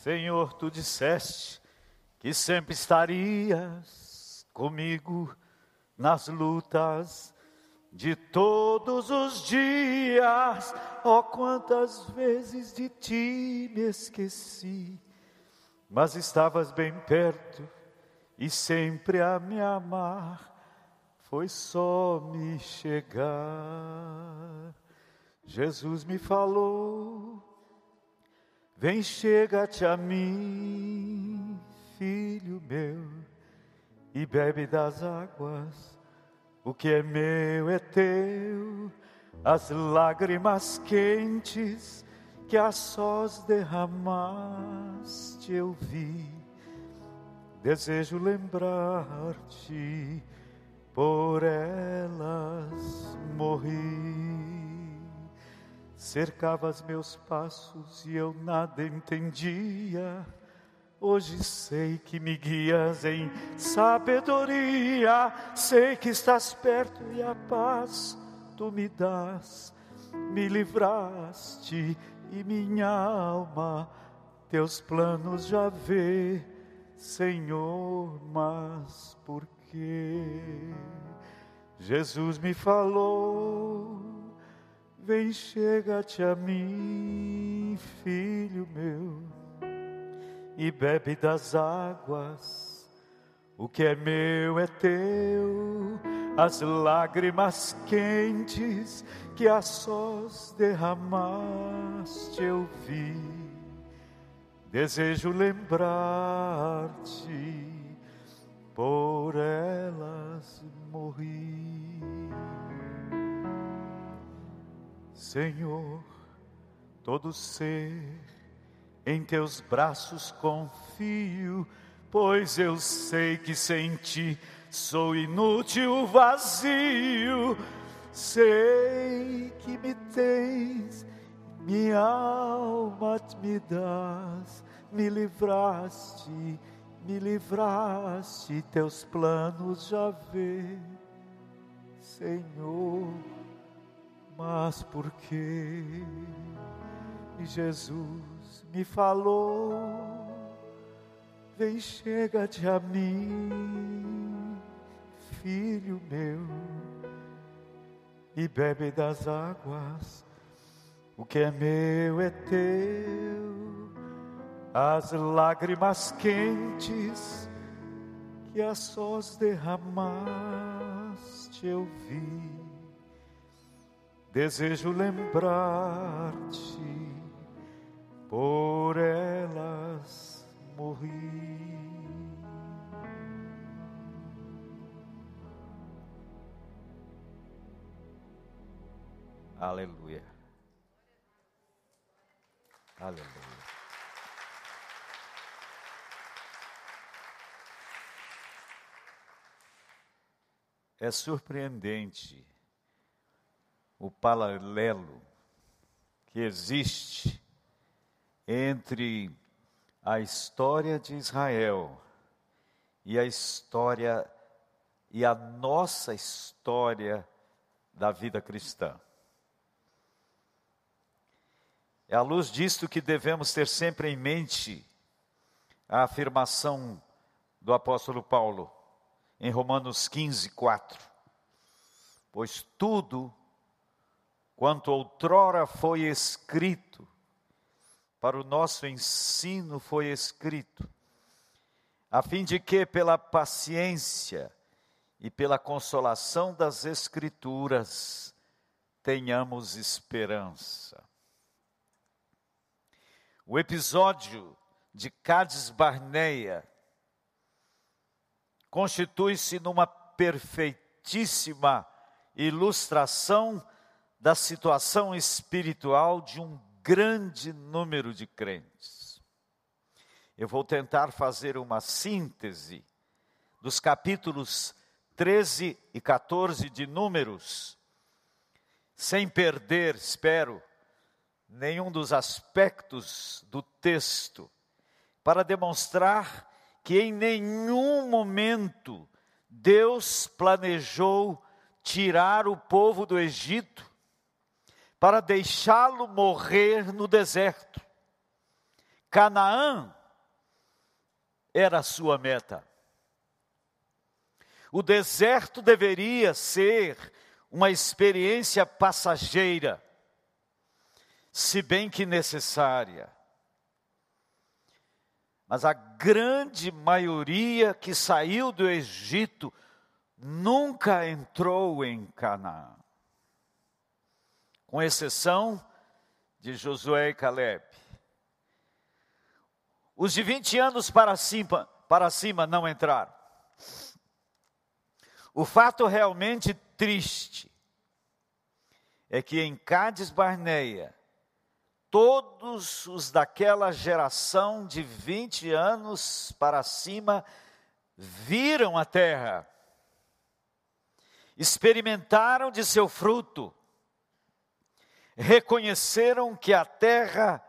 Senhor, tu disseste que sempre estarias comigo nas lutas de todos os dias. Oh, quantas vezes de ti me esqueci, mas estavas bem perto e sempre a me amar. Foi só me chegar. Jesus me falou Vem, chega-te a mim, filho meu, e bebe das águas. O que é meu é teu, as lágrimas quentes que a sós derramaste eu vi. Desejo lembrar-te, por elas morri cercavas meus passos e eu nada entendia. Hoje sei que me guias em sabedoria, sei que estás perto e a paz tu me das. Me livraste e minha alma teus planos já vê, Senhor, mas por quê? Jesus me falou Vem, chega-te a mim, filho meu, e bebe das águas. O que é meu é teu, as lágrimas quentes que a sós derramaste eu vi. Desejo lembrar-te, por elas morri. Senhor, todo ser em teus braços confio, pois eu sei que sem ti sou inútil, vazio. Sei que me tens, minha alma me das, me livraste, me livraste, teus planos já vê, Senhor mas porque Jesus me falou, vem chega-te a mim, filho meu, e bebe das águas, o que é meu é teu, as lágrimas quentes que a sós derramaste eu vi desejo lembrar-te, por elas morri. Aleluia. Aleluia. É surpreendente o paralelo que existe entre a história de Israel e a história e a nossa história da vida cristã. É à luz disto que devemos ter sempre em mente a afirmação do apóstolo Paulo em Romanos 15, 4. Pois tudo quanto outrora foi escrito, para o nosso ensino foi escrito, a fim de que, pela paciência e pela consolação das Escrituras, tenhamos esperança. O episódio de Cades Barneia constitui-se numa perfeitíssima ilustração da situação espiritual de um grande número de crentes. Eu vou tentar fazer uma síntese dos capítulos 13 e 14 de Números, sem perder, espero, nenhum dos aspectos do texto, para demonstrar que em nenhum momento Deus planejou tirar o povo do Egito para deixá-lo morrer no deserto. Canaã era a sua meta. O deserto deveria ser uma experiência passageira, se bem que necessária. Mas a grande maioria que saiu do Egito nunca entrou em Canaã. Com exceção de Josué e Caleb. Os de 20 anos para cima, para cima não entraram. O fato realmente triste é que em Cádiz Barneia, todos os daquela geração de 20 anos para cima viram a terra, experimentaram de seu fruto, reconheceram que a terra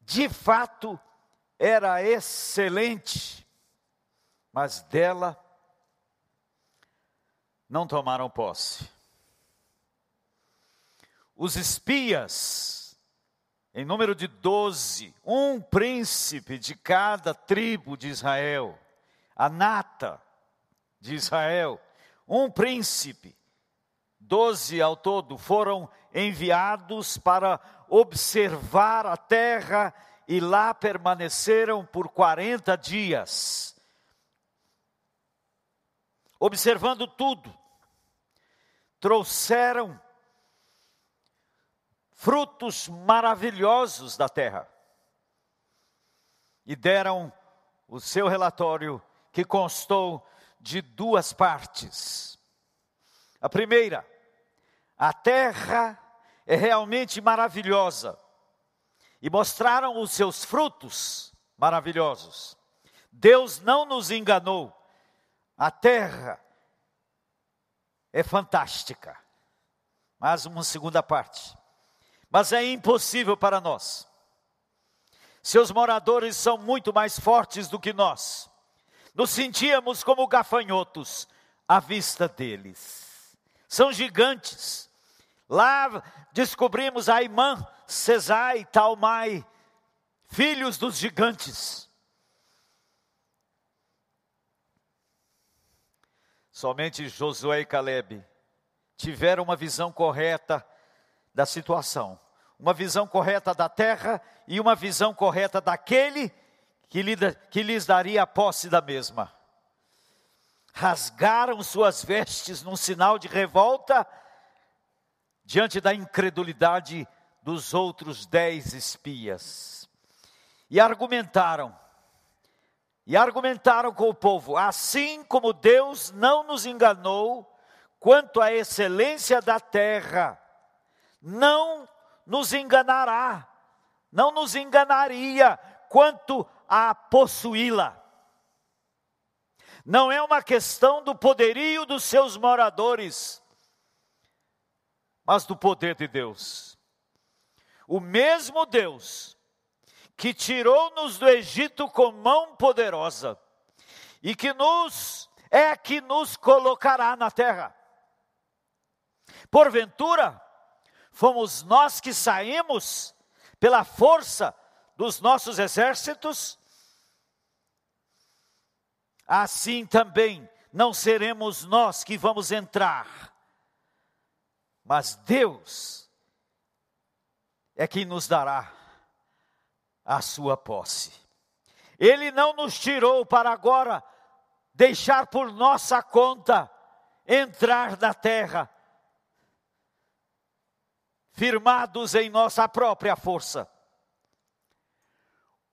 de fato era excelente, mas dela não tomaram posse. Os espias, em número de doze, um príncipe de cada tribo de Israel, a nata de Israel, um príncipe, doze ao todo, foram enviados para observar a terra e lá permaneceram por 40 dias, observando tudo. Trouxeram frutos maravilhosos da terra e deram o seu relatório que constou de duas partes. A primeira, a terra é realmente maravilhosa. E mostraram os seus frutos maravilhosos. Deus não nos enganou. A terra é fantástica. Mas uma segunda parte. Mas é impossível para nós. Seus moradores são muito mais fortes do que nós. Nos sentíamos como gafanhotos à vista deles. São gigantes Lá descobrimos Aimã, Cesai, Talmai, filhos dos gigantes. Somente Josué e Caleb tiveram uma visão correta da situação, uma visão correta da terra e uma visão correta daquele que, lhe, que lhes daria a posse da mesma. Rasgaram suas vestes num sinal de revolta diante da incredulidade dos outros dez espias. E argumentaram, e argumentaram com o povo: assim como Deus não nos enganou quanto à excelência da terra, não nos enganará, não nos enganaria quanto a possuí-la. Não é uma questão do poderio dos seus moradores, mas do poder de Deus. O mesmo Deus que tirou-nos do Egito com mão poderosa e que nos é que nos colocará na terra. Porventura, fomos nós que saímos pela força dos nossos exércitos? Assim também não seremos nós que vamos entrar mas Deus é quem nos dará a sua posse. Ele não nos tirou para agora deixar por nossa conta entrar na terra, firmados em nossa própria força.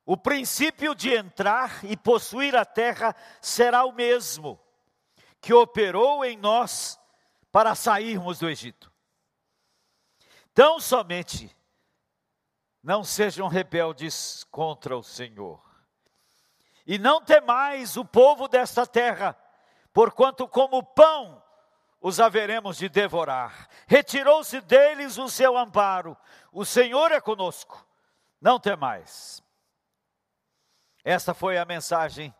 O princípio de entrar e possuir a terra será o mesmo que operou em nós para sairmos do Egito. Tão somente não sejam rebeldes contra o Senhor. E não temais o povo desta terra, porquanto como pão os haveremos de devorar. Retirou-se deles o seu amparo. O Senhor é conosco. Não temais. Esta foi a mensagem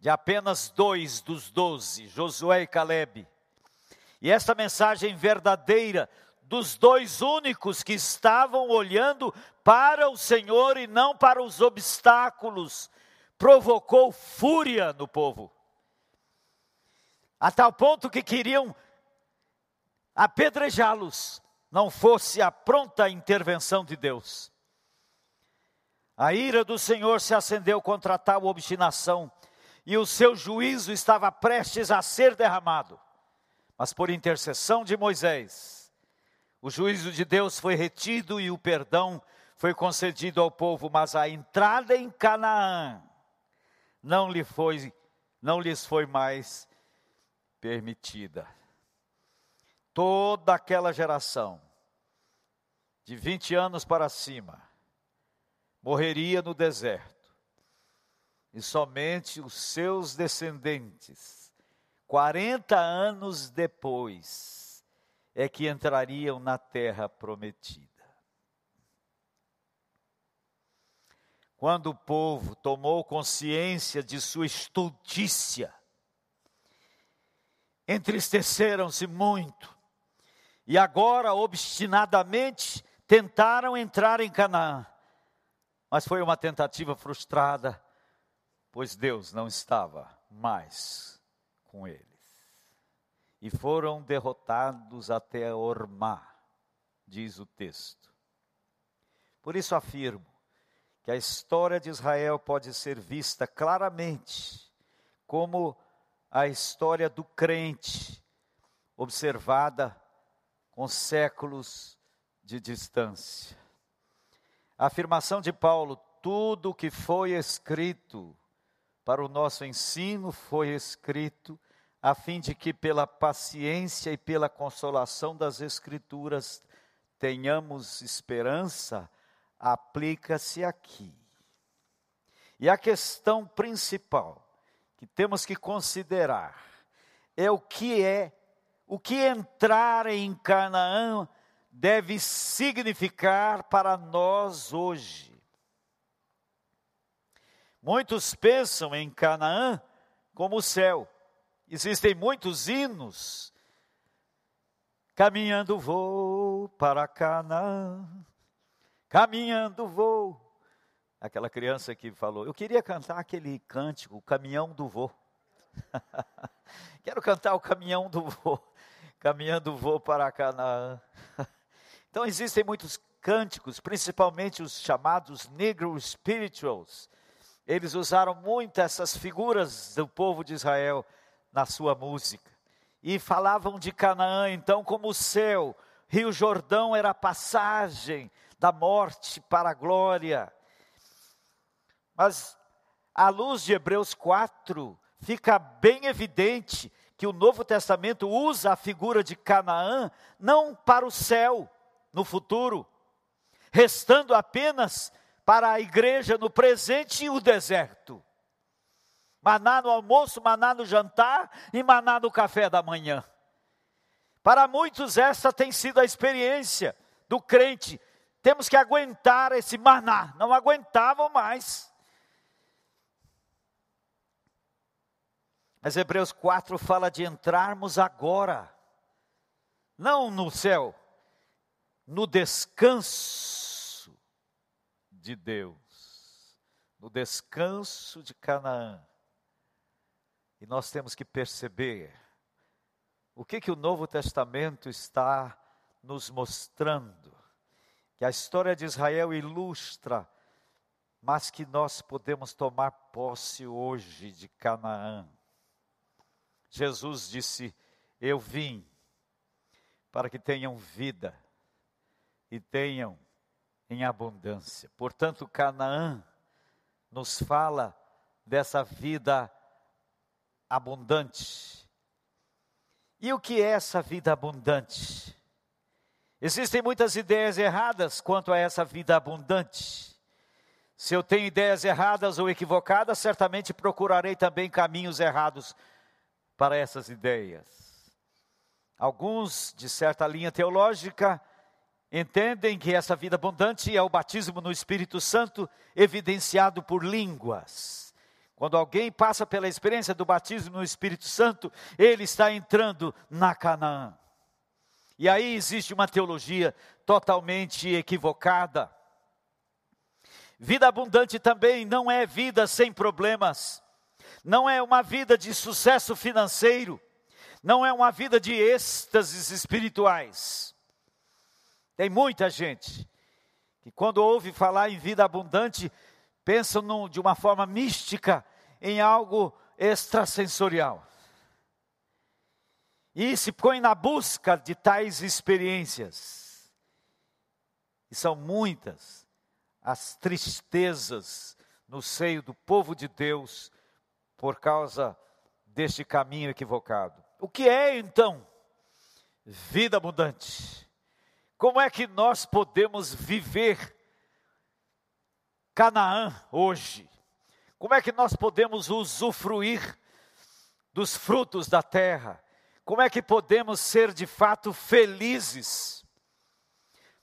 de apenas dois dos doze, Josué e Caleb. E esta mensagem verdadeira dos dois únicos que estavam olhando para o Senhor e não para os obstáculos, provocou fúria no povo. A tal ponto que queriam apedrejá-los, não fosse a pronta intervenção de Deus. A ira do Senhor se acendeu contra tal obstinação, e o seu juízo estava prestes a ser derramado. Mas por intercessão de Moisés, o juízo de Deus foi retido e o perdão foi concedido ao povo, mas a entrada em Canaã não lhe foi não lhes foi mais permitida. Toda aquela geração de 20 anos para cima morreria no deserto, e somente os seus descendentes, 40 anos depois, é que entrariam na terra prometida. Quando o povo tomou consciência de sua estultícia, entristeceram-se muito e agora obstinadamente tentaram entrar em Canaã. Mas foi uma tentativa frustrada, pois Deus não estava mais com eles. E foram derrotados até Ormá, diz o texto. Por isso afirmo que a história de Israel pode ser vista claramente como a história do crente, observada com séculos de distância. A afirmação de Paulo: tudo o que foi escrito para o nosso ensino foi escrito a fim de que, pela paciência e pela consolação das Escrituras, tenhamos esperança, aplica-se aqui. E a questão principal que temos que considerar é o que é, o que entrar em Canaã deve significar para nós hoje. Muitos pensam em Canaã como o céu. Existem muitos hinos. Caminhando vou para Canaã, caminhando vou. Aquela criança que falou, eu queria cantar aquele cântico, o caminhão do vô. Quero cantar o caminhão do vô, caminhando vou para Canaã. Então existem muitos cânticos, principalmente os chamados negro spirituals. Eles usaram muito essas figuras do povo de Israel na sua música. E falavam de Canaã, então, como o céu. Rio Jordão era a passagem da morte para a glória. Mas, à luz de Hebreus 4, fica bem evidente que o Novo Testamento usa a figura de Canaã não para o céu, no futuro, restando apenas para a igreja no presente o deserto. Maná no almoço, maná no jantar e maná no café da manhã. Para muitos, essa tem sido a experiência do crente. Temos que aguentar esse maná, não aguentavam mais. Mas Hebreus 4 fala de entrarmos agora, não no céu, no descanso de Deus, no descanso de Canaã. E nós temos que perceber o que que o Novo Testamento está nos mostrando, que a história de Israel ilustra, mas que nós podemos tomar posse hoje de Canaã. Jesus disse: Eu vim para que tenham vida e tenham em abundância. Portanto, Canaã nos fala dessa vida abundante. E o que é essa vida abundante? Existem muitas ideias erradas quanto a essa vida abundante. Se eu tenho ideias erradas ou equivocadas, certamente procurarei também caminhos errados para essas ideias. Alguns, de certa linha teológica, entendem que essa vida abundante é o batismo no Espírito Santo evidenciado por línguas. Quando alguém passa pela experiência do batismo no Espírito Santo, ele está entrando na Canaã. E aí existe uma teologia totalmente equivocada. Vida abundante também não é vida sem problemas, não é uma vida de sucesso financeiro, não é uma vida de êxtases espirituais. Tem muita gente que, quando ouve falar em vida abundante, pensa num, de uma forma mística em algo extrasensorial. E se põe na busca de tais experiências. E são muitas as tristezas no seio do povo de Deus por causa deste caminho equivocado. O que é então vida abundante? Como é que nós podemos viver Canaã hoje? Como é que nós podemos usufruir dos frutos da terra? Como é que podemos ser de fato felizes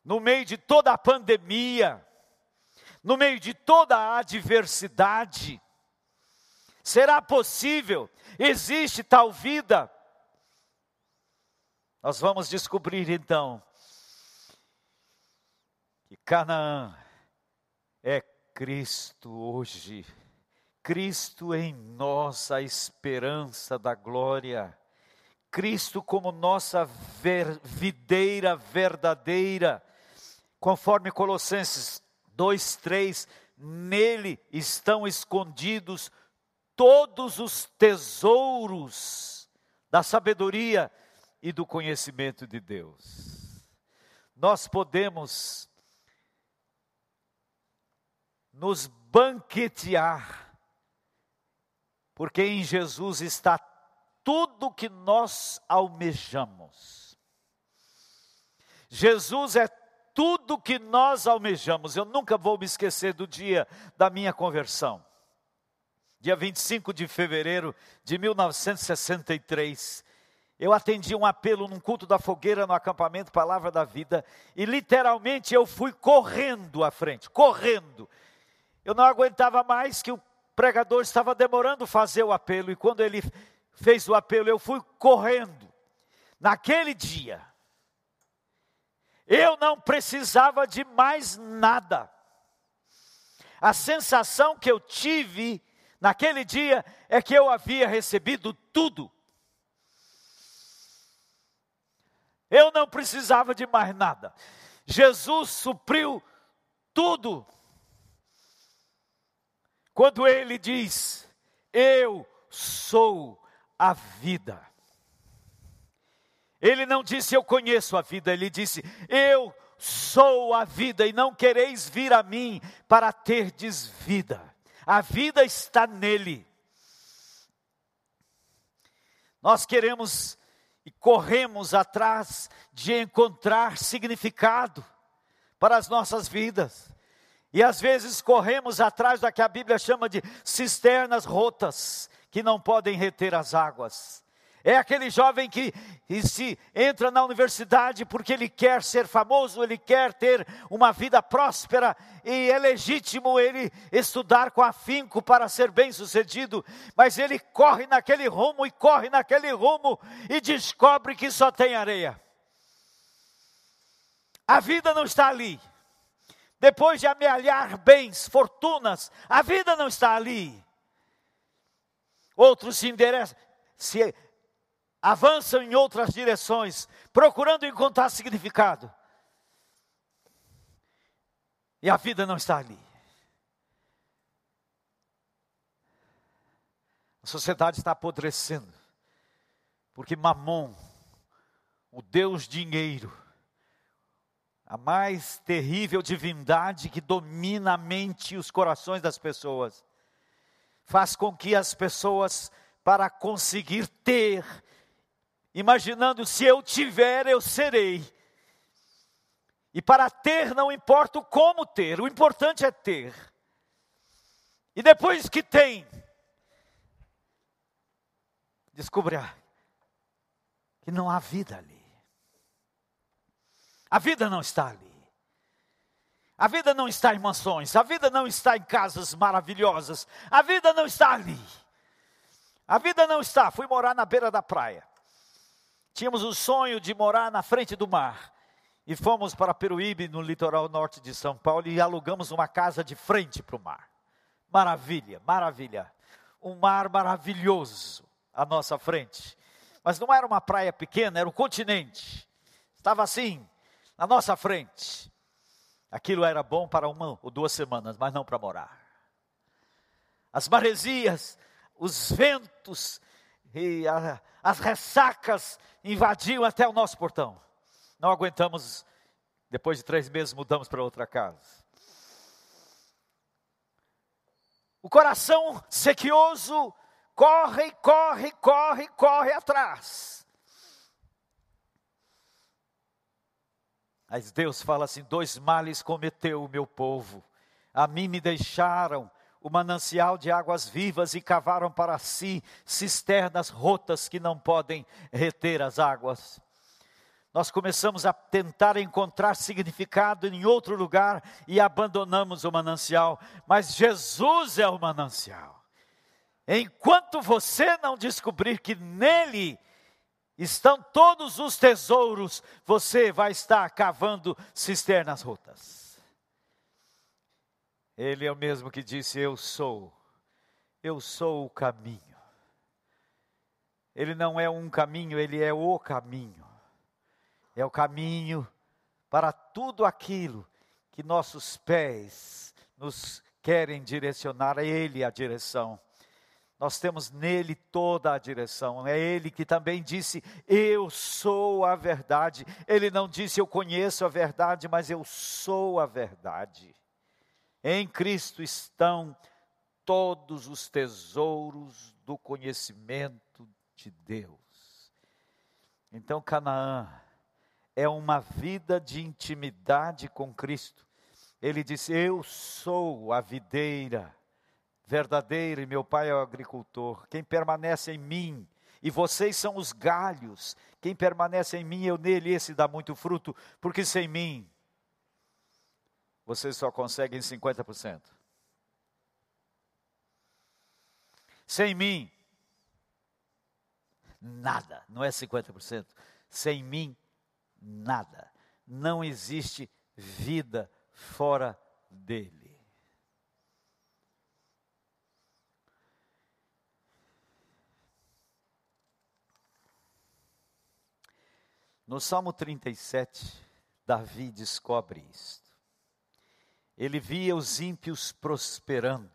no meio de toda a pandemia? no meio de toda a adversidade. Será possível? Existe tal vida? Nós vamos descobrir então que Canaã é Cristo hoje. Cristo em nós, a esperança da glória. Cristo como nossa ver, videira verdadeira, conforme Colossenses 2, 3, nele estão escondidos todos os tesouros da sabedoria e do conhecimento de Deus. Nós podemos nos banquetear, porque em Jesus está tudo que nós almejamos. Jesus é tudo que nós almejamos. Eu nunca vou me esquecer do dia da minha conversão. Dia 25 de fevereiro de 1963. Eu atendi um apelo num culto da fogueira no acampamento Palavra da Vida e literalmente eu fui correndo à frente, correndo. Eu não aguentava mais que o pregador estava demorando fazer o apelo e quando ele fez o apelo eu fui correndo. Naquele dia, eu não precisava de mais nada. A sensação que eu tive naquele dia é que eu havia recebido tudo. Eu não precisava de mais nada. Jesus supriu tudo. Quando ele diz: Eu sou a vida. Ele não disse eu conheço a vida, ele disse eu sou a vida e não quereis vir a mim para terdes vida. A vida está nele. Nós queremos e corremos atrás de encontrar significado para as nossas vidas. E às vezes corremos atrás da que a Bíblia chama de cisternas rotas, que não podem reter as águas. É aquele jovem que se entra na universidade porque ele quer ser famoso, ele quer ter uma vida próspera e é legítimo ele estudar com afinco para ser bem-sucedido, mas ele corre naquele rumo e corre naquele rumo e descobre que só tem areia. A vida não está ali. Depois de amealhar bens, fortunas, a vida não está ali. Outros se endereçam, se avançam em outras direções, procurando encontrar significado. E a vida não está ali. A sociedade está apodrecendo, porque Mamon, o Deus dinheiro, a mais terrível divindade que domina a mente e os corações das pessoas, faz com que as pessoas, para conseguir ter, imaginando se eu tiver, eu serei. E para ter, não importa como ter, o importante é ter. E depois que tem, descobrirá que não há vida ali. A vida não está ali. A vida não está em mansões, a vida não está em casas maravilhosas, a vida não está ali. A vida não está, fui morar na beira da praia. Tínhamos o sonho de morar na frente do mar. E fomos para Peruíbe, no litoral norte de São Paulo, e alugamos uma casa de frente para o mar. Maravilha, maravilha. Um mar maravilhoso à nossa frente. Mas não era uma praia pequena, era um continente. Estava assim, na nossa frente. Aquilo era bom para uma ou duas semanas, mas não para morar. As maresias, os ventos e a, as ressacas invadiam até o nosso portão. Não aguentamos, depois de três meses mudamos para outra casa. O coração sequioso corre, corre, corre, corre atrás. Mas Deus fala assim: dois males cometeu o meu povo. A mim me deixaram o manancial de águas vivas e cavaram para si cisternas rotas que não podem reter as águas. Nós começamos a tentar encontrar significado em outro lugar e abandonamos o manancial, mas Jesus é o manancial. Enquanto você não descobrir que nele estão todos os tesouros, você vai estar cavando cisternas rotas. Ele é o mesmo que disse: Eu sou, eu sou o caminho. Ele não é um caminho, ele é o caminho. É o caminho para tudo aquilo que nossos pés nos querem direcionar, a Ele a direção. Nós temos nele toda a direção. É ele que também disse: Eu sou a verdade. Ele não disse: Eu conheço a verdade, mas eu sou a verdade. Em Cristo estão todos os tesouros do conhecimento de Deus. Então, Canaã é uma vida de intimidade com Cristo. Ele disse: Eu sou a videira verdadeiro e meu pai é o agricultor. Quem permanece em mim, e vocês são os galhos. Quem permanece em mim, eu nele, esse dá muito fruto, porque sem mim, vocês só conseguem 50%. Sem mim, nada, não é 50%. Sem mim, nada. Não existe vida fora dele. No Salmo 37, Davi descobre isto. Ele via os ímpios prosperando.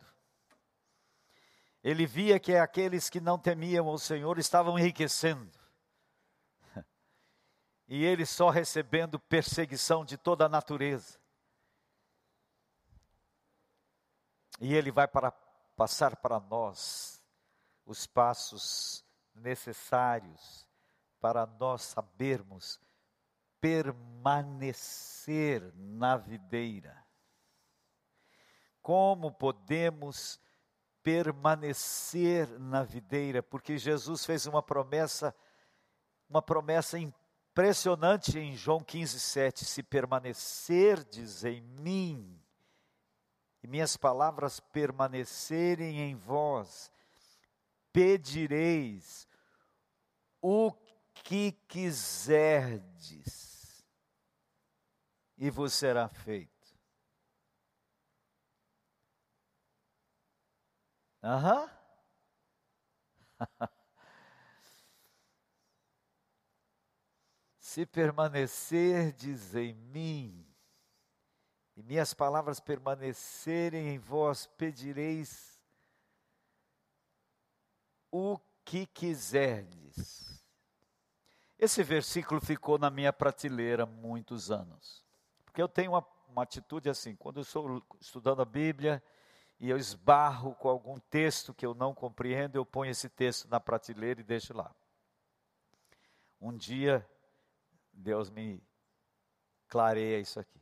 Ele via que aqueles que não temiam o Senhor estavam enriquecendo. E ele só recebendo perseguição de toda a natureza. E ele vai para passar para nós os passos necessários para nós sabermos permanecer na videira. Como podemos permanecer na videira? Porque Jesus fez uma promessa, uma promessa impressionante em João 15, 7. Se permanecerdes em mim, e minhas palavras permanecerem em vós, pedireis o que quiserdes, e vos será feito. Aham. Se permanecerdes em mim, e minhas palavras permanecerem em vós, pedireis o que quiserdes esse versículo ficou na minha prateleira muitos anos. Porque eu tenho uma, uma atitude assim, quando eu estou estudando a Bíblia e eu esbarro com algum texto que eu não compreendo, eu ponho esse texto na prateleira e deixo lá. Um dia, Deus me clareia isso aqui.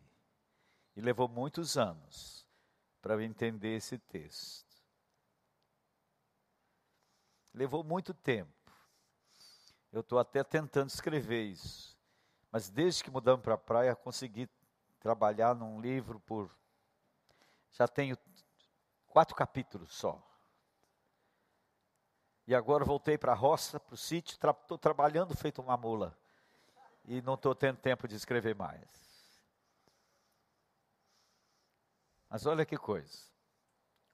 E levou muitos anos para eu entender esse texto. Levou muito tempo. Eu estou até tentando escrever isso. Mas desde que mudamos para a praia, consegui trabalhar num livro por. Já tenho quatro capítulos só. E agora voltei para a roça, para o sítio, estou tra trabalhando feito uma mula. E não estou tendo tempo de escrever mais. Mas olha que coisa.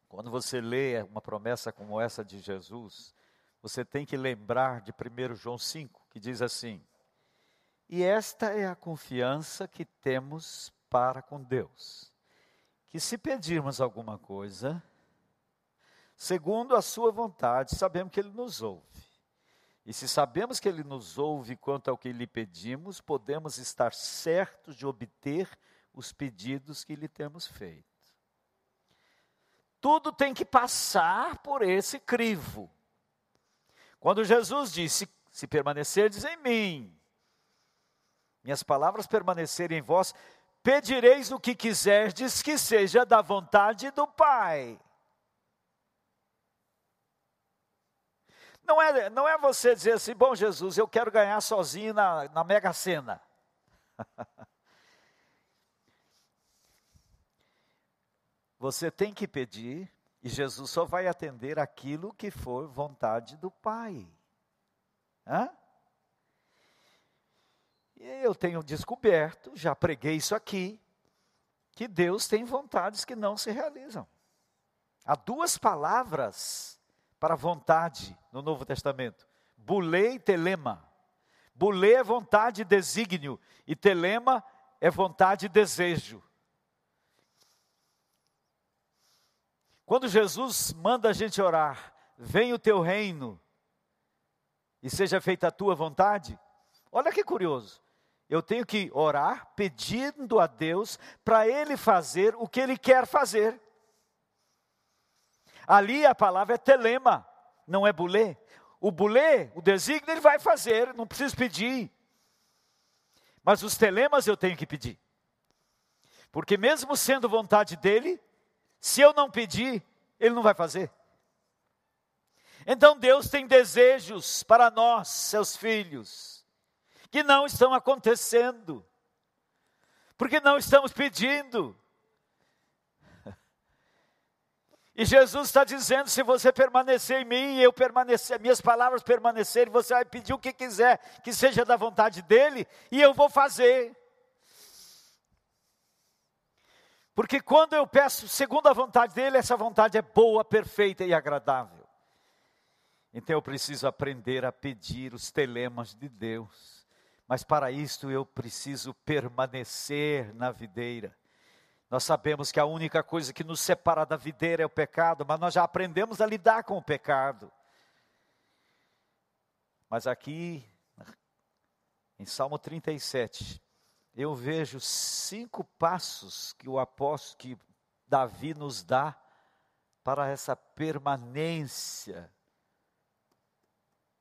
Quando você lê uma promessa como essa de Jesus, você tem que lembrar de 1 João 5, que diz assim: E esta é a confiança que temos para com Deus, que se pedirmos alguma coisa, segundo a Sua vontade, sabemos que Ele nos ouve. E se sabemos que Ele nos ouve quanto ao que lhe pedimos, podemos estar certos de obter os pedidos que lhe temos feito. Tudo tem que passar por esse crivo. Quando Jesus disse: Se permanecerdes em mim, minhas palavras permanecerem em vós, pedireis o que quiserdes que seja da vontade do Pai. Não é, não é você dizer assim, bom Jesus, eu quero ganhar sozinho na, na Mega Sena. você tem que pedir e Jesus só vai atender aquilo que for vontade do Pai. Hã? E eu tenho descoberto, já preguei isso aqui, que Deus tem vontades que não se realizam. Há duas palavras para vontade no Novo Testamento: bulê e telema. Bulê é vontade e desígnio, e telema é vontade e desejo. Quando Jesus manda a gente orar, vem o teu reino e seja feita a tua vontade. Olha que curioso. Eu tenho que orar pedindo a Deus para Ele fazer o que Ele quer fazer. Ali a palavra é telema, não é bulê. O bulê, o desígnio, Ele vai fazer, não preciso pedir. Mas os telemas eu tenho que pedir. Porque mesmo sendo vontade dEle, se eu não pedir, Ele não vai fazer. Então Deus tem desejos para nós, seus filhos, que não estão acontecendo, porque não estamos pedindo. E Jesus está dizendo: se você permanecer em mim e eu permanecer, minhas palavras permanecerem, você vai pedir o que quiser, que seja da vontade dEle, e eu vou fazer. Porque quando eu peço segundo a vontade dele, essa vontade é boa, perfeita e agradável. Então eu preciso aprender a pedir os telemas de Deus. Mas para isto eu preciso permanecer na videira. Nós sabemos que a única coisa que nos separa da videira é o pecado, mas nós já aprendemos a lidar com o pecado. Mas aqui, em Salmo 37, eu vejo cinco passos que o apóstolo, que Davi nos dá para essa permanência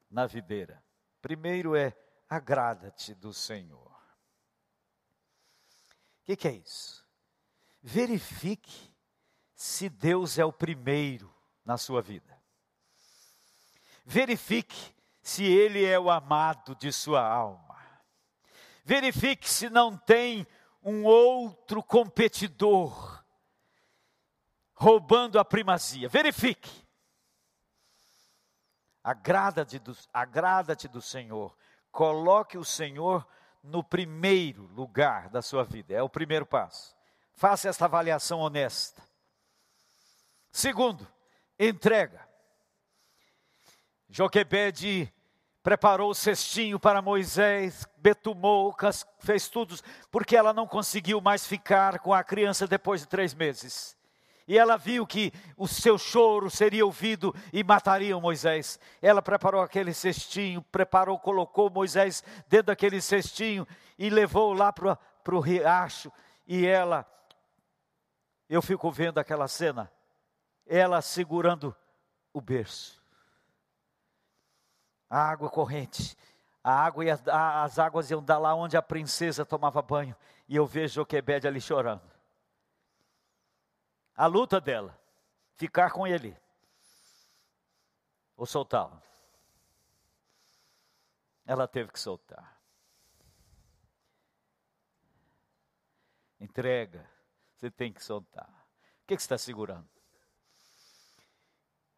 na videira. Primeiro é agrada-te do Senhor. O que, que é isso? Verifique se Deus é o primeiro na sua vida. Verifique se Ele é o amado de sua alma. Verifique se não tem um outro competidor roubando a primazia. Verifique. Agrada-te do, agrada do Senhor. Coloque o Senhor no primeiro lugar da sua vida. É o primeiro passo. Faça esta avaliação honesta. Segundo, entrega. Joquebede preparou o cestinho para Moisés, betumou, fez tudo, porque ela não conseguiu mais ficar com a criança depois de três meses. E ela viu que o seu choro seria ouvido e matariam Moisés. Ela preparou aquele cestinho, preparou, colocou Moisés dentro daquele cestinho e levou lá para o riacho. E ela, eu fico vendo aquela cena, ela segurando o berço a água corrente. A água e as, as águas iam dar lá onde a princesa tomava banho. E eu vejo Joquebede ali chorando. A luta dela, ficar com ele ou soltá-lo. Ela teve que soltar. Entrega, você tem que soltar. O que, que você está segurando?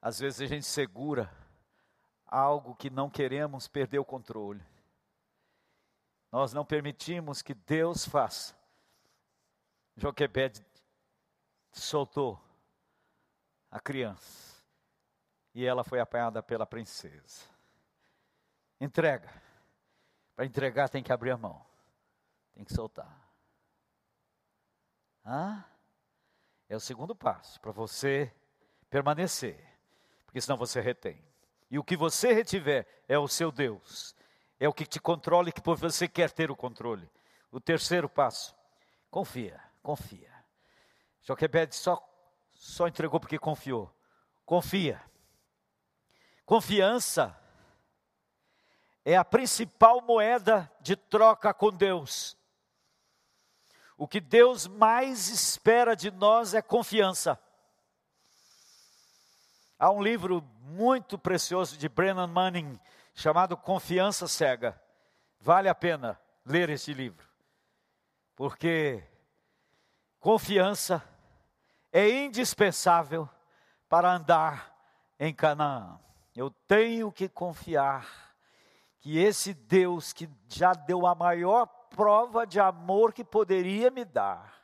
Às vezes a gente segura algo que não queremos perder o controle. Nós não permitimos que Deus faça. Joquebed soltou a criança e ela foi apanhada pela princesa. Entrega. Para entregar tem que abrir a mão. Tem que soltar. Ah? É o segundo passo para você permanecer, porque senão você retém. E o que você retiver é o seu Deus, é o que te controla e que você quer ter o controle. O terceiro passo, confia, confia. Joquebed só, só entregou porque confiou. Confia. Confiança é a principal moeda de troca com Deus. O que Deus mais espera de nós é confiança. Há um livro muito precioso de Brennan Manning chamado Confiança Cega. Vale a pena ler esse livro, porque confiança é indispensável para andar em Canaã. Eu tenho que confiar que esse Deus que já deu a maior prova de amor que poderia me dar,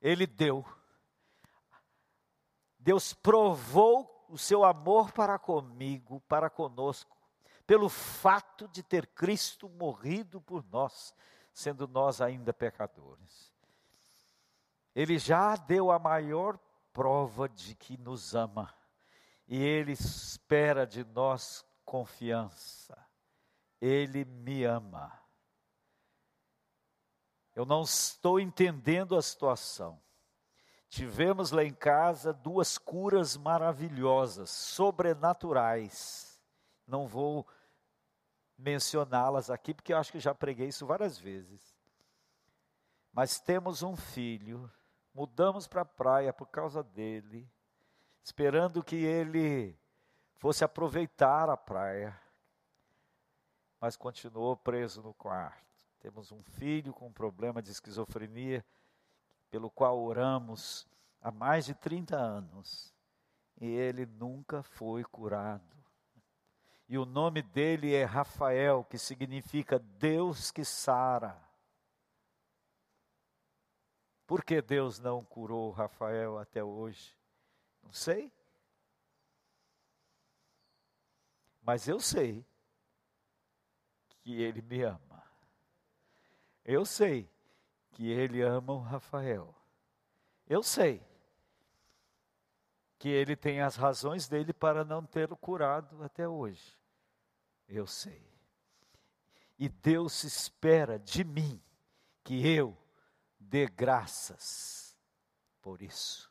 Ele deu. Deus provou o seu amor para comigo, para conosco, pelo fato de ter Cristo morrido por nós, sendo nós ainda pecadores. Ele já deu a maior prova de que nos ama e Ele espera de nós confiança. Ele me ama. Eu não estou entendendo a situação. Tivemos lá em casa duas curas maravilhosas, sobrenaturais. Não vou mencioná-las aqui, porque eu acho que já preguei isso várias vezes. Mas temos um filho, mudamos para a praia por causa dele, esperando que ele fosse aproveitar a praia, mas continuou preso no quarto. Temos um filho com problema de esquizofrenia, pelo qual oramos há mais de 30 anos, e ele nunca foi curado. E o nome dele é Rafael, que significa Deus que sara. Por que Deus não curou Rafael até hoje? Não sei. Mas eu sei que ele me ama. Eu sei que ele ama o Rafael. Eu sei que ele tem as razões dele para não tê-lo curado até hoje. Eu sei. E Deus espera de mim que eu dê graças por isso.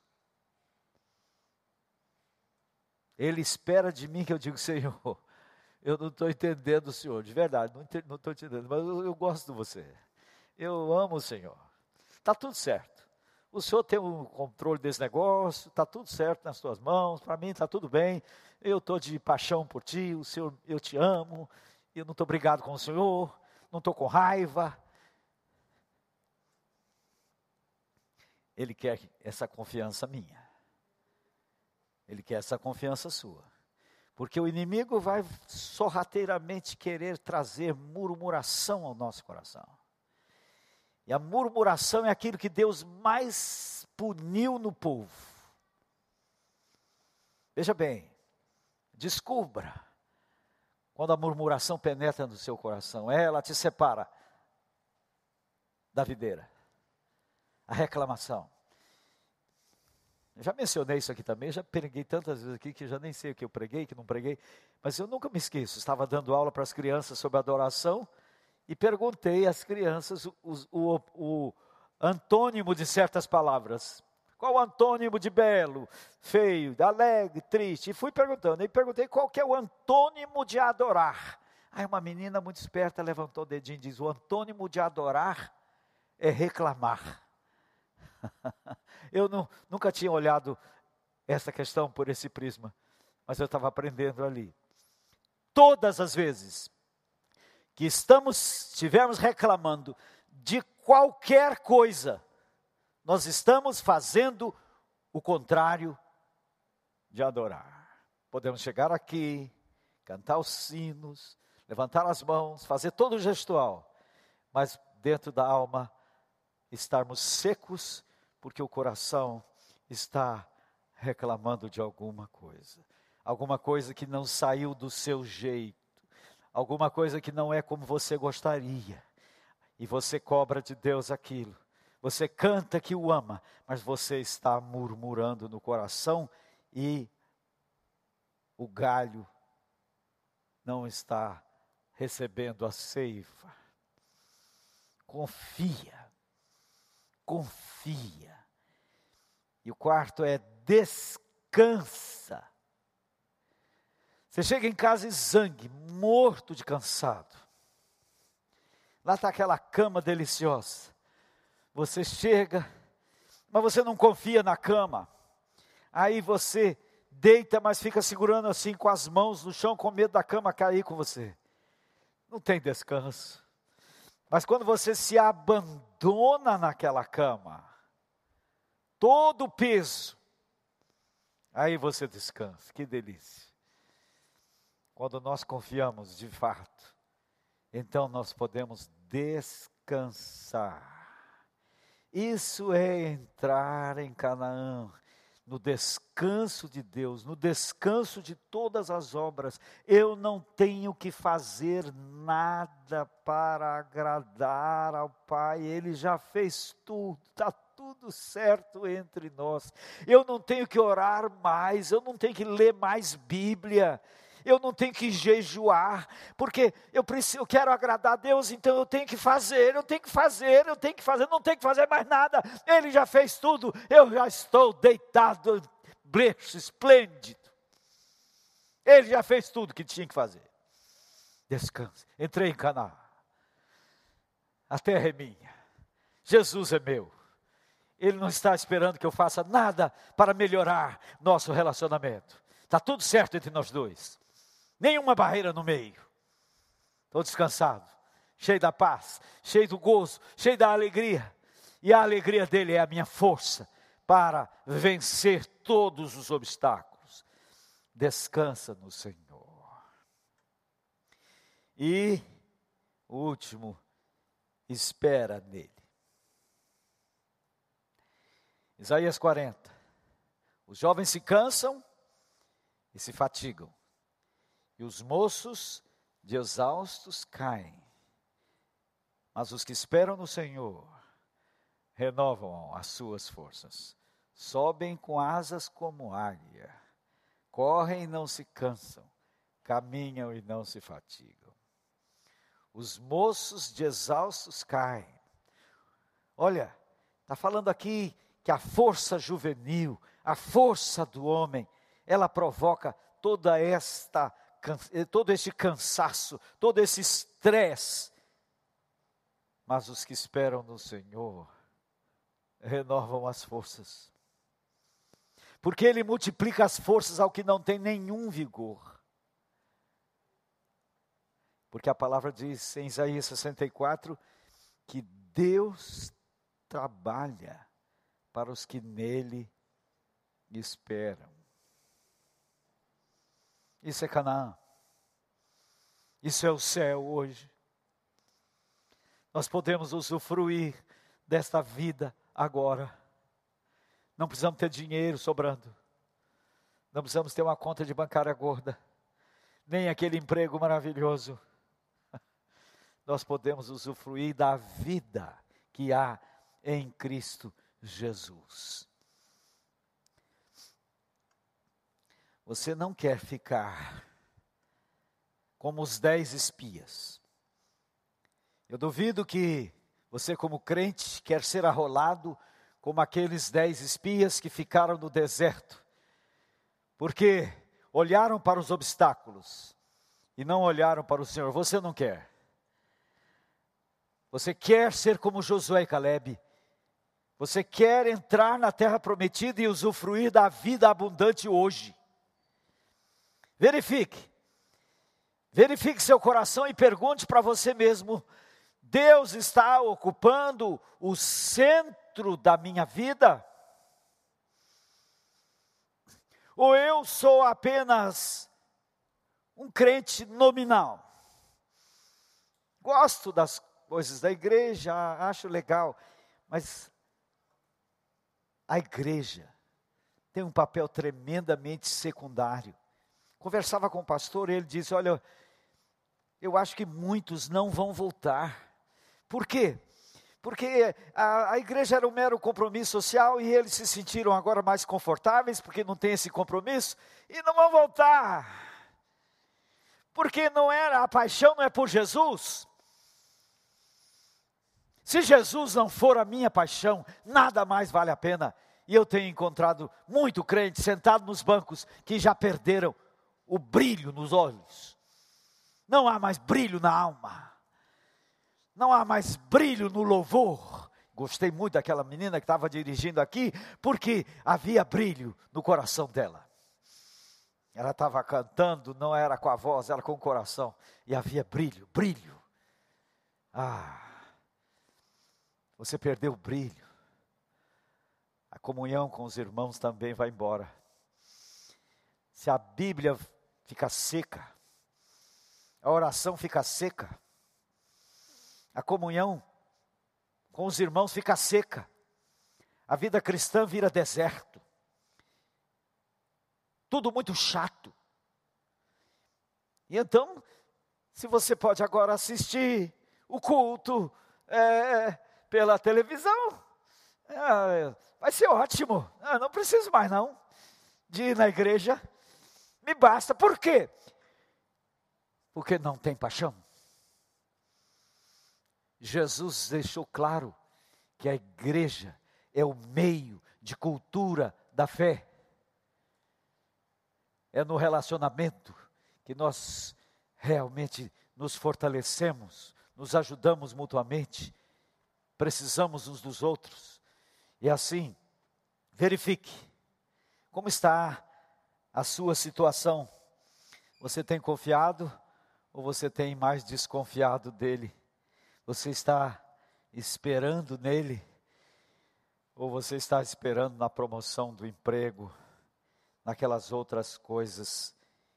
Ele espera de mim que eu diga, Senhor, eu não estou entendendo o Senhor, de verdade, não estou entendendo, mas eu, eu gosto de você. Eu amo o Senhor. Está tudo certo. O Senhor tem o controle desse negócio, está tudo certo nas tuas mãos, para mim está tudo bem. Eu estou de paixão por ti, o Senhor, eu te amo, eu não estou brigado com o Senhor, não estou com raiva. Ele quer essa confiança minha. Ele quer essa confiança sua. Porque o inimigo vai sorrateiramente querer trazer murmuração ao nosso coração. E a murmuração é aquilo que Deus mais puniu no povo. Veja bem, descubra quando a murmuração penetra no seu coração, ela te separa da videira. A reclamação. Eu já mencionei isso aqui também, já preguei tantas vezes aqui que já nem sei o que eu preguei, que não preguei, mas eu nunca me esqueço. Estava dando aula para as crianças sobre adoração e perguntei às crianças o, o, o antônimo de certas palavras. Qual o antônimo de belo, feio, alegre, triste? E fui perguntando. E perguntei qual que é o antônimo de adorar. Aí uma menina muito esperta levantou o dedinho e diz: O antônimo de adorar é reclamar. eu não, nunca tinha olhado essa questão por esse prisma, mas eu estava aprendendo ali. Todas as vezes que estamos, estivermos reclamando de qualquer coisa, nós estamos fazendo o contrário de adorar. Podemos chegar aqui, cantar os sinos, levantar as mãos, fazer todo o gestual, mas dentro da alma estarmos secos, porque o coração está reclamando de alguma coisa, alguma coisa que não saiu do seu jeito, alguma coisa que não é como você gostaria, e você cobra de Deus aquilo. Você canta que o ama, mas você está murmurando no coração e o galho não está recebendo a seiva. Confia, confia. E o quarto é descansa. Você chega em casa e zangue, morto de cansado. Lá está aquela cama deliciosa. Você chega, mas você não confia na cama. Aí você deita, mas fica segurando assim com as mãos no chão, com medo da cama cair com você. Não tem descanso. Mas quando você se abandona naquela cama, todo o peso, aí você descansa. Que delícia. Quando nós confiamos de fato, então nós podemos descansar. Isso é entrar em Canaã, no descanso de Deus, no descanso de todas as obras. Eu não tenho que fazer nada para agradar ao Pai, Ele já fez tudo, está tudo certo entre nós. Eu não tenho que orar mais, eu não tenho que ler mais Bíblia eu não tenho que jejuar, porque eu preciso, eu quero agradar a Deus, então eu tenho que fazer, eu tenho que fazer, eu tenho que fazer, não tenho que fazer mais nada. Ele já fez tudo, eu já estou deitado, brecho, esplêndido. Ele já fez tudo que tinha que fazer. Descanse. Entrei em Canaã. A terra é minha. Jesus é meu. Ele não está esperando que eu faça nada para melhorar nosso relacionamento. Está tudo certo entre nós dois nenhuma barreira no meio. Estou descansado, cheio da paz, cheio do gozo, cheio da alegria. E a alegria dele é a minha força para vencer todos os obstáculos. Descansa no Senhor. E o último, espera nele. Isaías 40. Os jovens se cansam e se fatigam, e os moços de exaustos caem. Mas os que esperam no Senhor renovam as suas forças, sobem com asas como águia, correm e não se cansam, caminham e não se fatigam. Os moços de exaustos caem. Olha, está falando aqui que a força juvenil, a força do homem, ela provoca toda esta todo esse cansaço, todo esse estresse. Mas os que esperam no Senhor renovam as forças. Porque Ele multiplica as forças ao que não tem nenhum vigor. Porque a palavra diz em Isaías 64 que Deus trabalha para os que nele esperam. Isso é Canaã. Isso é o céu hoje. Nós podemos usufruir desta vida agora. Não precisamos ter dinheiro sobrando. Não precisamos ter uma conta de bancária gorda. Nem aquele emprego maravilhoso. Nós podemos usufruir da vida que há em Cristo Jesus. Você não quer ficar como os dez espias. Eu duvido que você, como crente, quer ser arrolado como aqueles dez espias que ficaram no deserto, porque olharam para os obstáculos e não olharam para o Senhor. Você não quer. Você quer ser como Josué e Caleb. Você quer entrar na terra prometida e usufruir da vida abundante hoje. Verifique. Verifique seu coração e pergunte para você mesmo: Deus está ocupando o centro da minha vida? Ou eu sou apenas um crente nominal. Gosto das coisas da igreja, acho legal, mas a igreja tem um papel tremendamente secundário. Conversava com o pastor, ele disse: Olha, eu acho que muitos não vão voltar. Por quê? Porque a, a, igreja era um mero compromisso social e eles se sentiram agora mais confortáveis porque não tem esse compromisso e não vão voltar. Porque não era a paixão não é por Jesus. Se Jesus não for a minha paixão, nada mais vale a pena. E eu tenho encontrado muito crente sentado nos bancos que já perderam o brilho nos olhos. Não há mais brilho na alma. Não há mais brilho no louvor. Gostei muito daquela menina que estava dirigindo aqui, porque havia brilho no coração dela. Ela estava cantando, não era com a voz, era com o coração. E havia brilho, brilho. Ah, você perdeu o brilho. A comunhão com os irmãos também vai embora. Se a Bíblia fica seca, a oração fica seca, a comunhão com os irmãos fica seca, a vida cristã vira deserto, tudo muito chato. E então, se você pode agora assistir o culto é, pela televisão, é, vai ser ótimo. Ah, não preciso mais não de ir na igreja. Me basta. Por quê? Porque não tem paixão. Jesus deixou claro que a igreja é o meio de cultura da fé. É no relacionamento que nós realmente nos fortalecemos, nos ajudamos mutuamente, precisamos uns dos outros. E assim, verifique como está a sua situação. Você tem confiado ou você tem mais desconfiado dele? Você está esperando nele ou você está esperando na promoção do emprego, naquelas outras coisas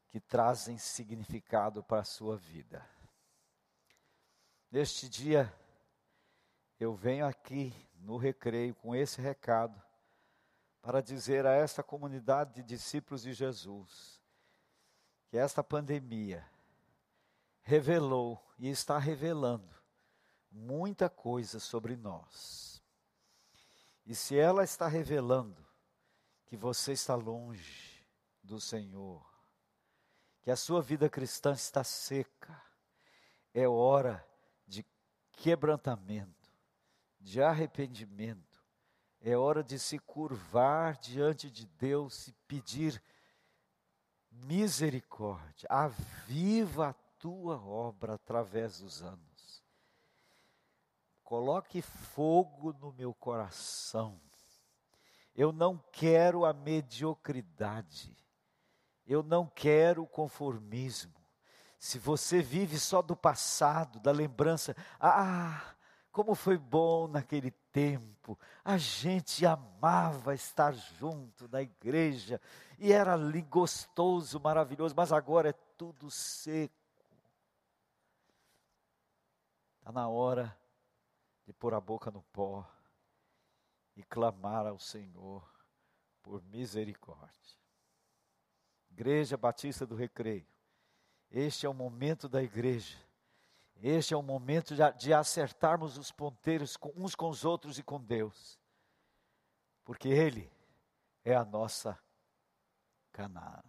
que trazem significado para a sua vida? Neste dia, eu venho aqui no recreio com esse recado para dizer a esta comunidade de discípulos de Jesus que esta pandemia revelou e está revelando muita coisa sobre nós. E se ela está revelando que você está longe do Senhor, que a sua vida cristã está seca, é hora de quebrantamento, de arrependimento é hora de se curvar diante de Deus e pedir misericórdia. Aviva a tua obra através dos anos. Coloque fogo no meu coração. Eu não quero a mediocridade. Eu não quero o conformismo. Se você vive só do passado, da lembrança, ah, como foi bom naquele tempo. A gente amava estar junto na igreja e era ali gostoso, maravilhoso, mas agora é tudo seco. Está na hora de pôr a boca no pó e clamar ao Senhor por misericórdia. Igreja Batista do Recreio, este é o momento da igreja este é o momento de, acertarmos os ponteiros uns com os outros e com Deus, porque Ele é a nossa Canaã.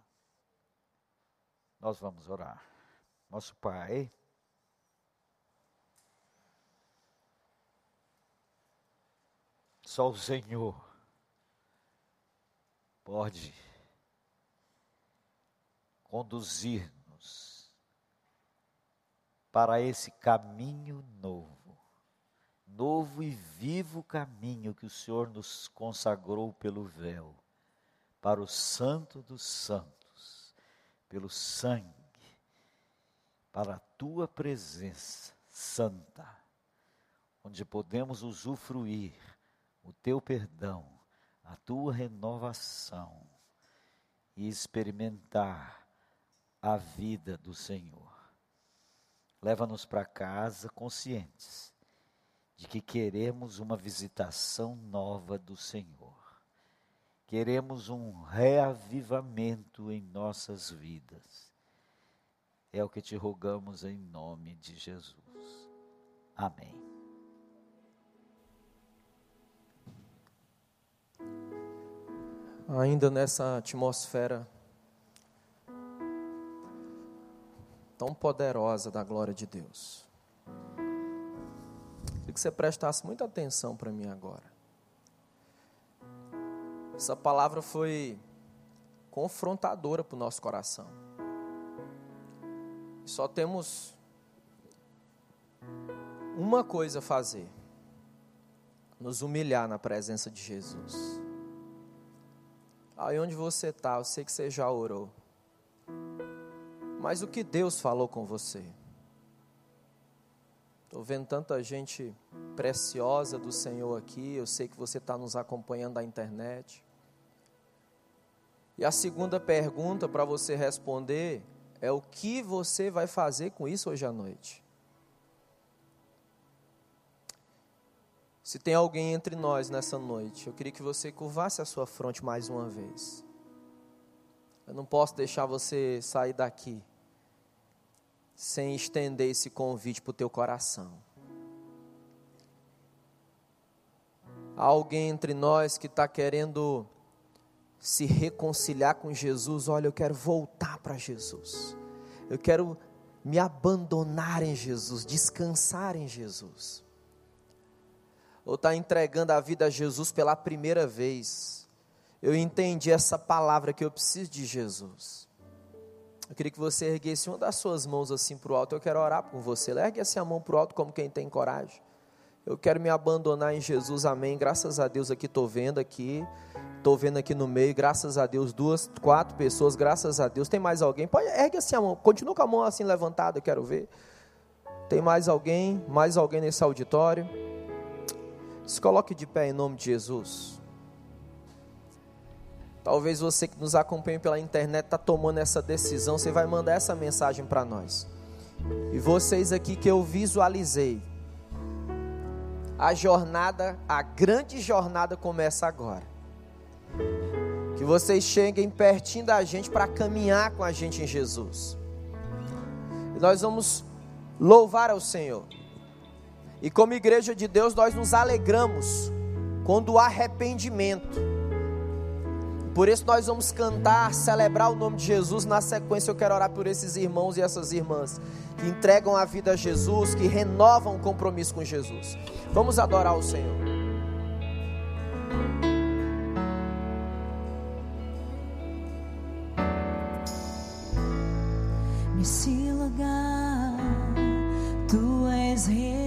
Nós vamos orar. Nosso Pai, só o Senhor pode conduzir para esse caminho novo, novo e vivo caminho que o Senhor nos consagrou pelo véu, para o Santo dos Santos, pelo sangue, para a tua presença santa, onde podemos usufruir o teu perdão, a tua renovação e experimentar a vida do Senhor. Leva-nos para casa conscientes de que queremos uma visitação nova do Senhor. Queremos um reavivamento em nossas vidas. É o que te rogamos em nome de Jesus. Amém. Ainda nessa atmosfera tão poderosa da glória de Deus. Queria que você prestasse muita atenção para mim agora. Essa palavra foi confrontadora para o nosso coração. Só temos uma coisa a fazer: nos humilhar na presença de Jesus. Aí onde você está, eu sei que você já orou. Mas o que Deus falou com você? Estou vendo tanta gente preciosa do Senhor aqui. Eu sei que você está nos acompanhando na internet. E a segunda pergunta para você responder é: o que você vai fazer com isso hoje à noite? Se tem alguém entre nós nessa noite, eu queria que você curvasse a sua fronte mais uma vez. Eu não posso deixar você sair daqui sem estender esse convite para o teu coração. Há alguém entre nós que está querendo se reconciliar com Jesus, olha, eu quero voltar para Jesus. Eu quero me abandonar em Jesus, descansar em Jesus. Ou está entregando a vida a Jesus pela primeira vez. Eu entendi essa palavra que eu preciso de Jesus. Eu queria que você erguesse uma das suas mãos assim para o alto. Eu quero orar com você. Ergue assim a mão para o alto como quem tem coragem. Eu quero me abandonar em Jesus, amém. Graças a Deus aqui estou vendo aqui. Estou vendo aqui no meio, graças a Deus, duas, quatro pessoas, graças a Deus. Tem mais alguém? Pode, ergue assim a mão. Continua com a mão assim levantada, eu quero ver. Tem mais alguém? Mais alguém nesse auditório? Se coloque de pé em nome de Jesus. Talvez você que nos acompanha pela internet está tomando essa decisão, você vai mandar essa mensagem para nós. E vocês aqui que eu visualizei, a jornada, a grande jornada começa agora. Que vocês cheguem pertinho da gente para caminhar com a gente em Jesus. E nós vamos louvar ao Senhor. E como igreja de Deus, nós nos alegramos quando o arrependimento por isso nós vamos cantar, celebrar o nome de Jesus. Na sequência eu quero orar por esses irmãos e essas irmãs que entregam a vida a Jesus, que renovam o compromisso com Jesus. Vamos adorar o Senhor. Nesse lugar, tu és real.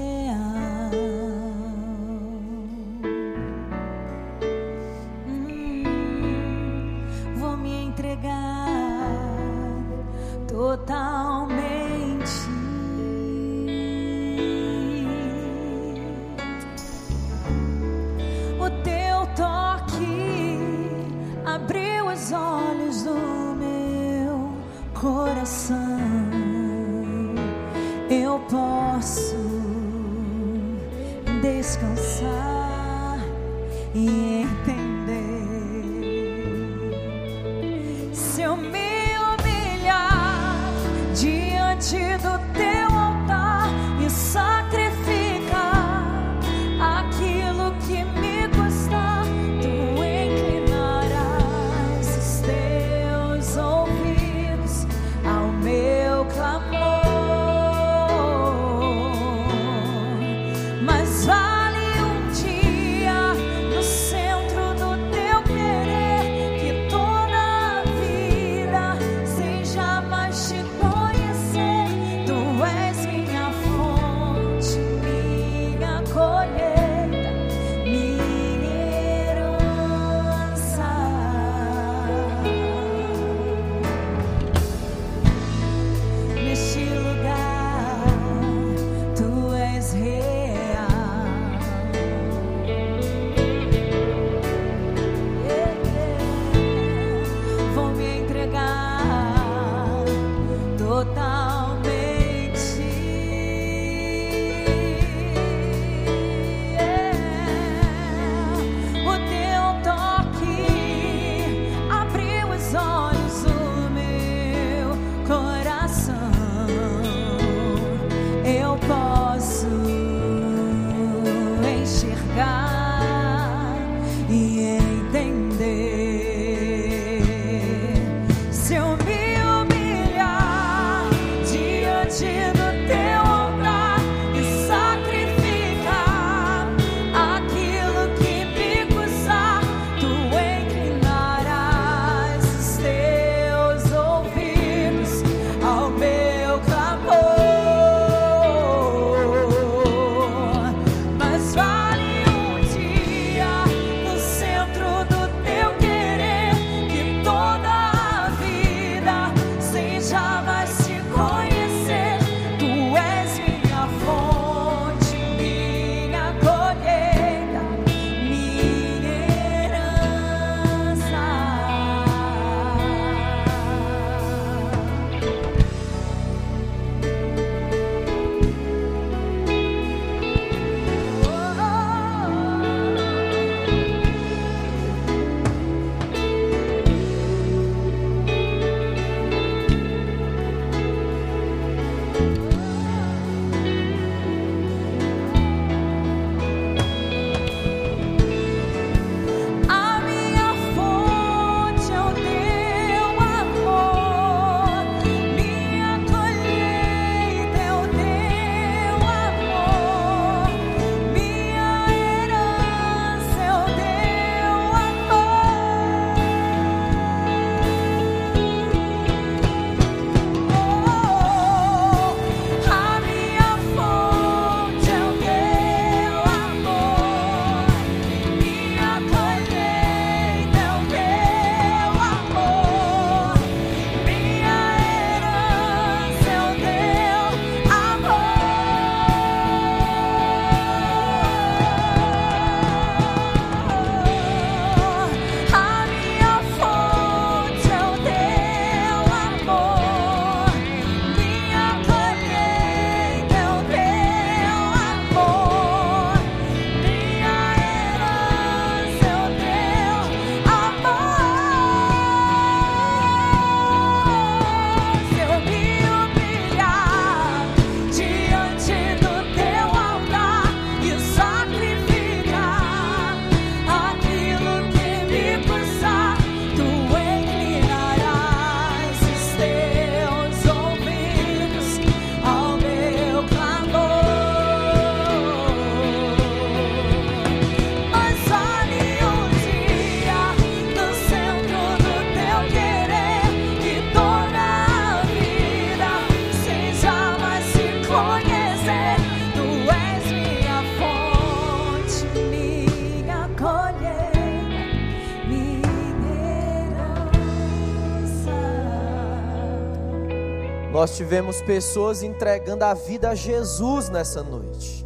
Nós tivemos pessoas entregando a vida a Jesus nessa noite.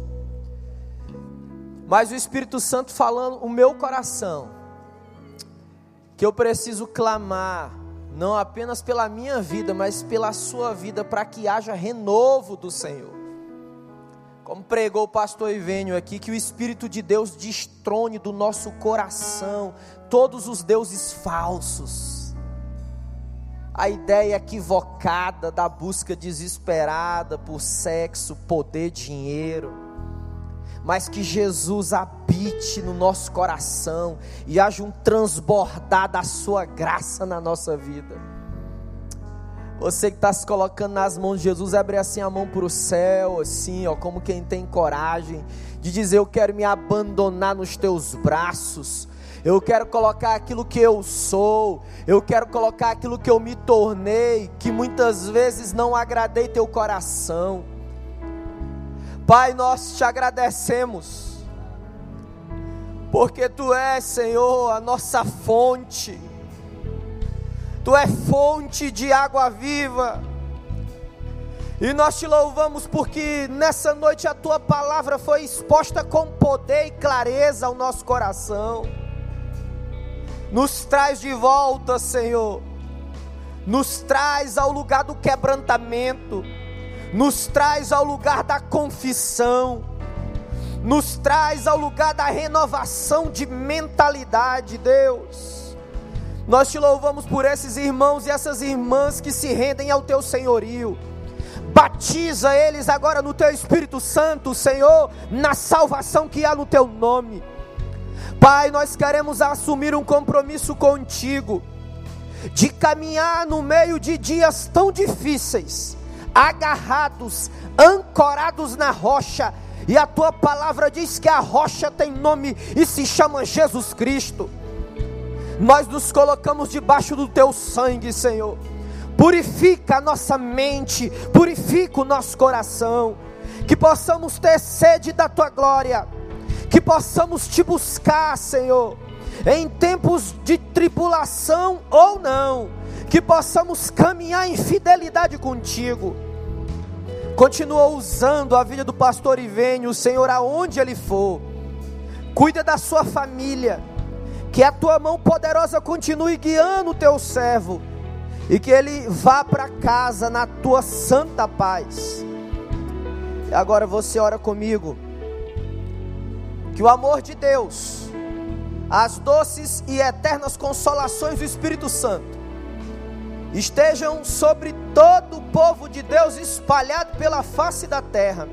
Mas o Espírito Santo falando o meu coração que eu preciso clamar não apenas pela minha vida, mas pela sua vida para que haja renovo do Senhor. Como pregou o pastor Ivênio aqui, que o Espírito de Deus destrone do nosso coração todos os deuses falsos a ideia equivocada da busca desesperada por sexo, poder, dinheiro, mas que Jesus habite no nosso coração e haja um transbordar da Sua graça na nossa vida. Você que está se colocando nas mãos de Jesus, abre assim a mão para o céu, assim, ó, como quem tem coragem de dizer: Eu quero me abandonar nos teus braços eu quero colocar aquilo que eu sou, eu quero colocar aquilo que eu me tornei, que muitas vezes não agradei teu coração. Pai, nós te agradecemos, porque tu és, Senhor, a nossa fonte, tu és fonte de água viva. E nós te louvamos porque nessa noite a tua palavra foi exposta com poder e clareza ao nosso coração. Nos traz de volta, Senhor. Nos traz ao lugar do quebrantamento. Nos traz ao lugar da confissão. Nos traz ao lugar da renovação de mentalidade, Deus. Nós te louvamos por esses irmãos e essas irmãs que se rendem ao teu senhorio. Batiza eles agora no teu Espírito Santo, Senhor, na salvação que há no teu nome. Pai, nós queremos assumir um compromisso contigo, de caminhar no meio de dias tão difíceis, agarrados, ancorados na rocha, e a tua palavra diz que a rocha tem nome e se chama Jesus Cristo. Nós nos colocamos debaixo do teu sangue, Senhor. Purifica a nossa mente, purifica o nosso coração, que possamos ter sede da tua glória que possamos te buscar, Senhor, em tempos de tribulação ou não, que possamos caminhar em fidelidade contigo. Continua usando a vida do pastor Ivênio, Senhor, aonde ele for. Cuida da sua família. Que a tua mão poderosa continue guiando o teu servo. E que ele vá para casa na tua santa paz. Agora você ora comigo. Que o amor de Deus, as doces e eternas consolações do Espírito Santo, estejam sobre todo o povo de Deus espalhado pela face da terra.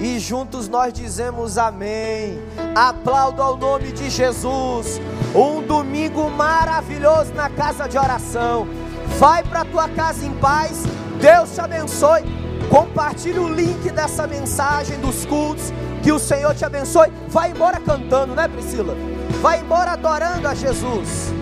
E juntos nós dizemos amém. Aplaudo ao nome de Jesus. Um domingo maravilhoso na casa de oração. Vai para tua casa em paz. Deus te abençoe. Compartilhe o link dessa mensagem dos cultos que o Senhor te abençoe. Vai embora cantando, né, Priscila? Vai embora adorando a Jesus.